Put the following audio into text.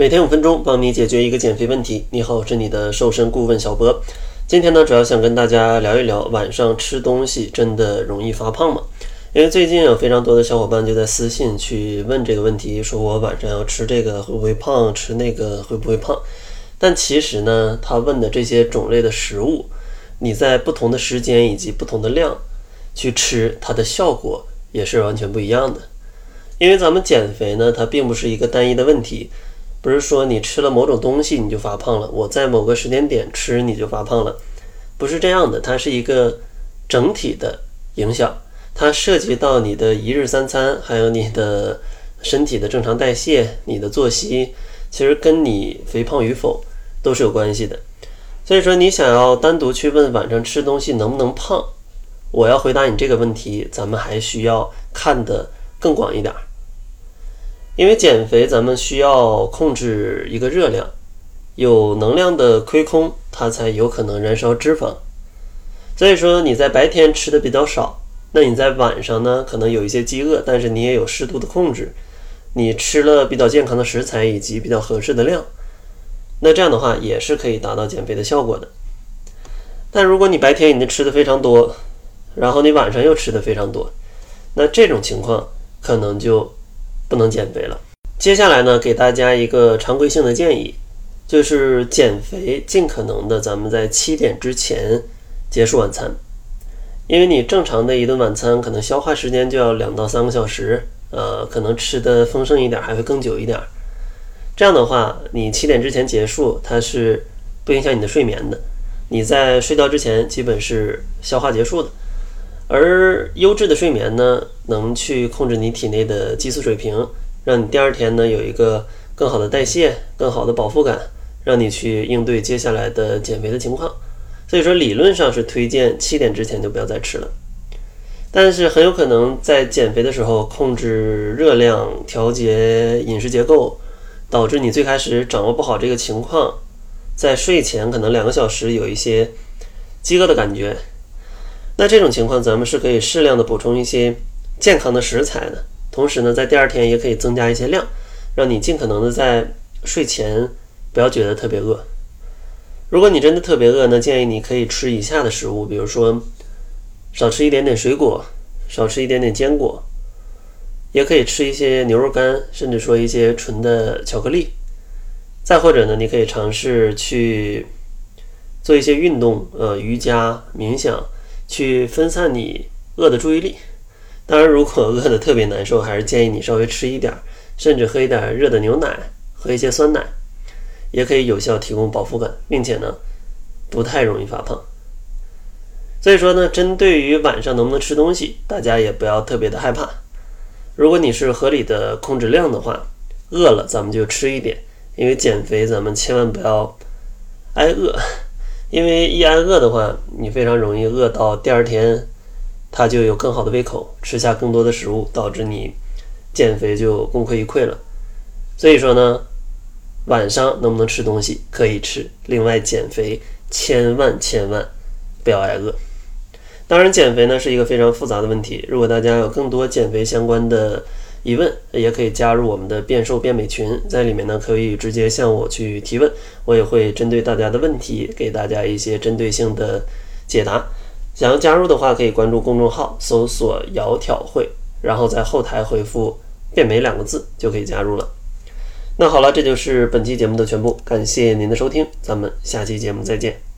每天五分钟，帮你解决一个减肥问题。你好，我是你的瘦身顾问小博。今天呢，主要想跟大家聊一聊，晚上吃东西真的容易发胖吗？因为最近有非常多的小伙伴就在私信去问这个问题，说我晚上要吃这个会不会胖，吃那个会不会胖？但其实呢，他问的这些种类的食物，你在不同的时间以及不同的量去吃，它的效果也是完全不一样的。因为咱们减肥呢，它并不是一个单一的问题，不是说你吃了某种东西你就发胖了，我在某个时间点吃你就发胖了，不是这样的，它是一个整体的影响，它涉及到你的一日三餐，还有你的身体的正常代谢，你的作息，其实跟你肥胖与否都是有关系的。所以说，你想要单独去问晚上吃东西能不能胖，我要回答你这个问题，咱们还需要看得更广一点。因为减肥，咱们需要控制一个热量，有能量的亏空，它才有可能燃烧脂肪。所以说，你在白天吃的比较少，那你在晚上呢，可能有一些饥饿，但是你也有适度的控制，你吃了比较健康的食材以及比较合适的量，那这样的话也是可以达到减肥的效果的。但如果你白天已经吃的非常多，然后你晚上又吃的非常多，那这种情况可能就。不能减肥了。接下来呢，给大家一个常规性的建议，就是减肥尽可能的咱们在七点之前结束晚餐，因为你正常的一顿晚餐可能消化时间就要两到三个小时，呃，可能吃的丰盛一点还会更久一点。这样的话，你七点之前结束，它是不影响你的睡眠的。你在睡觉之前基本是消化结束的。而优质的睡眠呢，能去控制你体内的激素水平，让你第二天呢有一个更好的代谢、更好的饱腹感，让你去应对接下来的减肥的情况。所以说，理论上是推荐七点之前就不要再吃了。但是很有可能在减肥的时候控制热量、调节饮食结构，导致你最开始掌握不好这个情况，在睡前可能两个小时有一些饥饿的感觉。那这种情况，咱们是可以适量的补充一些健康的食材的，同时呢，在第二天也可以增加一些量，让你尽可能的在睡前不要觉得特别饿。如果你真的特别饿，那建议你可以吃以下的食物，比如说少吃一点点水果，少吃一点点坚果，也可以吃一些牛肉干，甚至说一些纯的巧克力。再或者呢，你可以尝试去做一些运动，呃，瑜伽、冥想。去分散你饿的注意力。当然，如果饿得特别难受，还是建议你稍微吃一点，甚至喝一点热的牛奶，喝一些酸奶，也可以有效提供饱腹感，并且呢，不太容易发胖。所以说呢，针对于晚上能不能吃东西，大家也不要特别的害怕。如果你是合理的控制量的话，饿了咱们就吃一点，因为减肥咱们千万不要挨饿。因为一挨饿的话，你非常容易饿到第二天，它就有更好的胃口，吃下更多的食物，导致你减肥就功亏一篑了。所以说呢，晚上能不能吃东西可以吃，另外减肥千万千万不要挨饿。当然，减肥呢是一个非常复杂的问题，如果大家有更多减肥相关的。疑问也可以加入我们的变瘦变美群，在里面呢可以直接向我去提问，我也会针对大家的问题给大家一些针对性的解答。想要加入的话，可以关注公众号，搜索“窈窕会”，然后在后台回复“变美”两个字就可以加入了。那好了，这就是本期节目的全部，感谢您的收听，咱们下期节目再见。